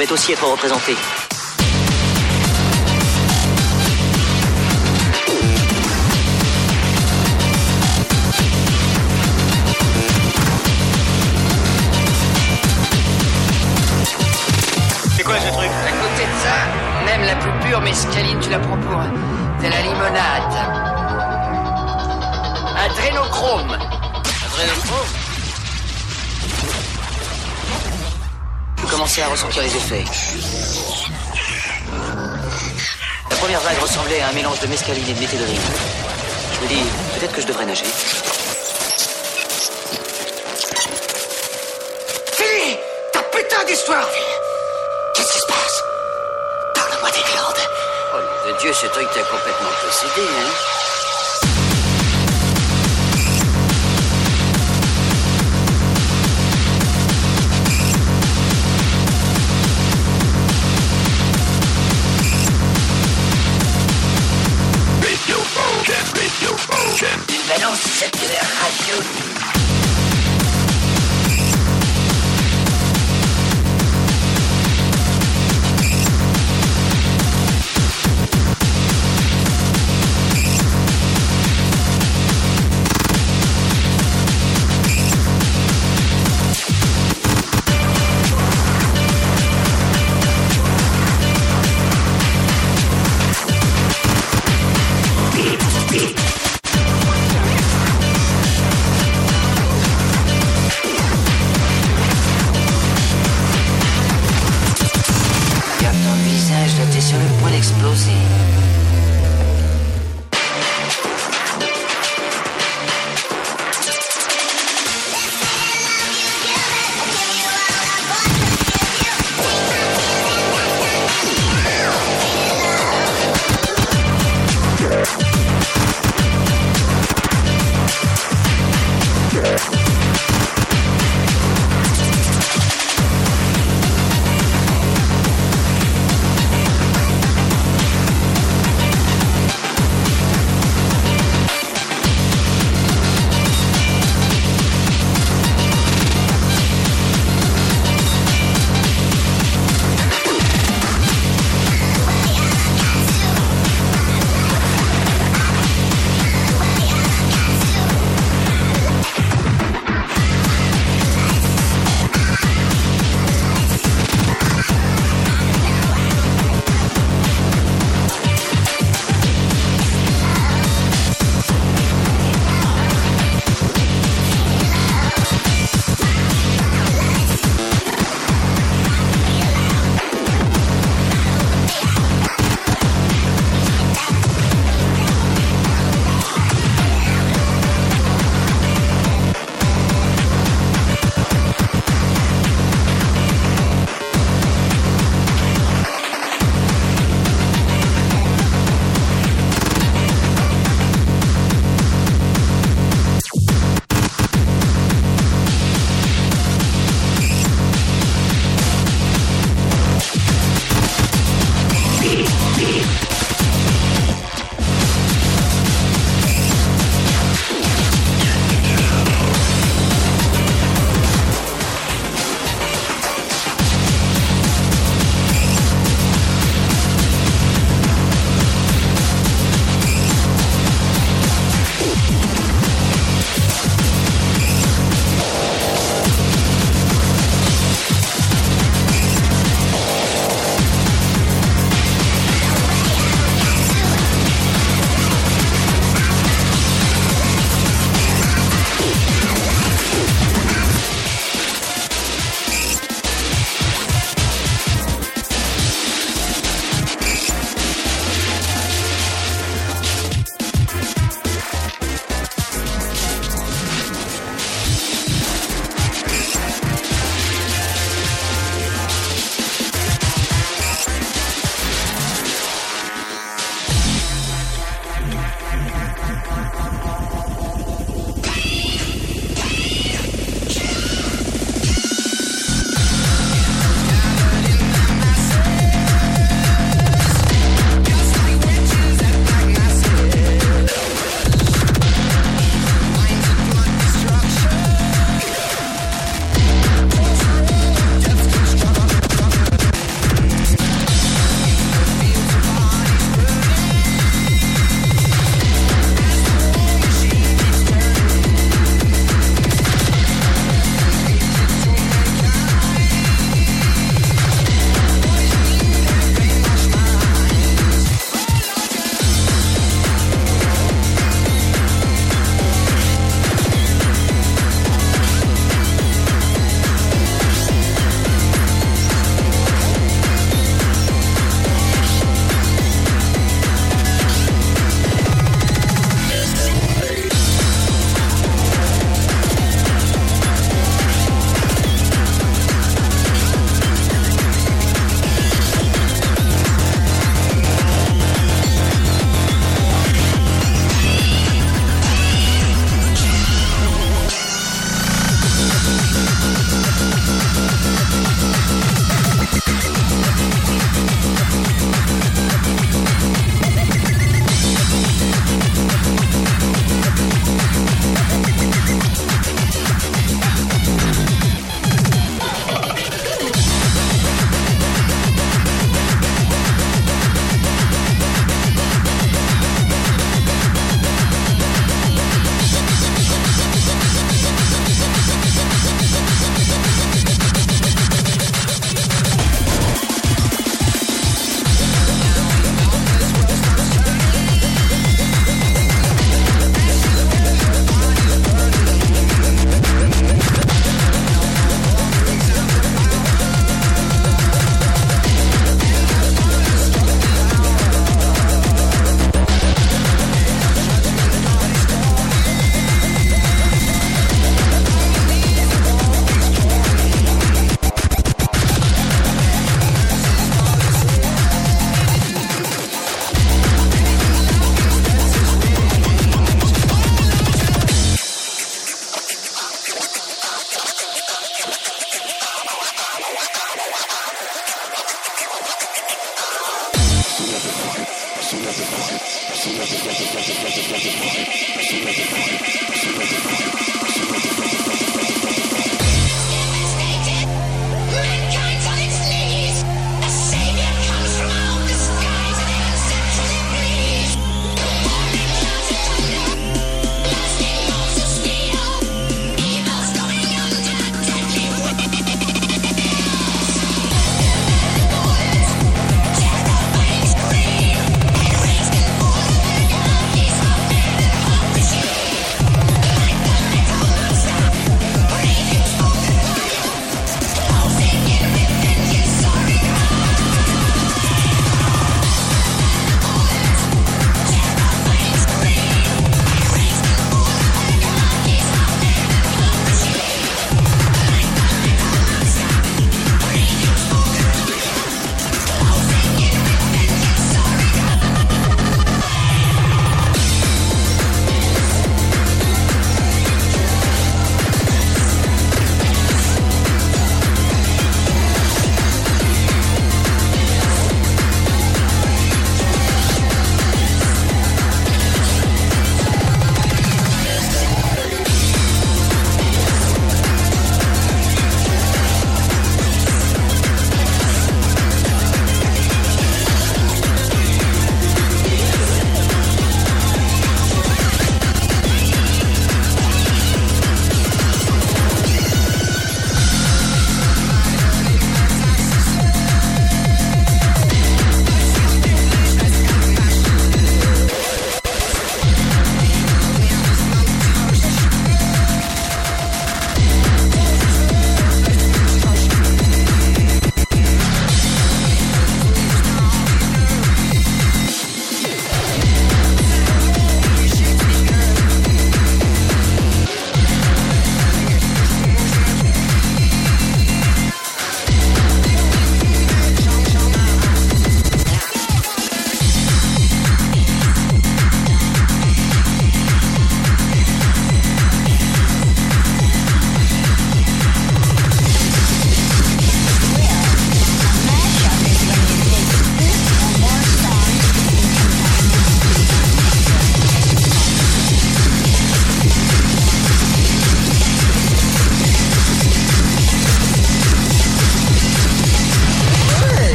devait aussi être représenté. La première vague ressemblait à un mélange de mescaline et de météorite. Je me dis, peut-être que je devrais nager. Fini Ta putain d'histoire, Qu'est-ce qui se passe? Parle-moi des glandes. Oh, nom de Dieu, ce truc t'a complètement possédé, hein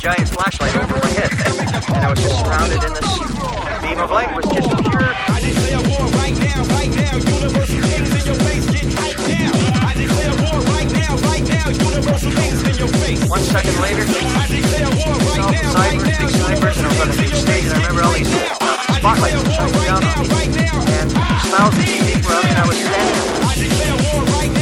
giant flashlight over my head, and I was just surrounded in this beam of light. Was just pure. One second later, I declare war right now, right now. I was on a big stage, and I remember all these spotlights shining down on me, and thousands of people and I was standing. I declare war right now.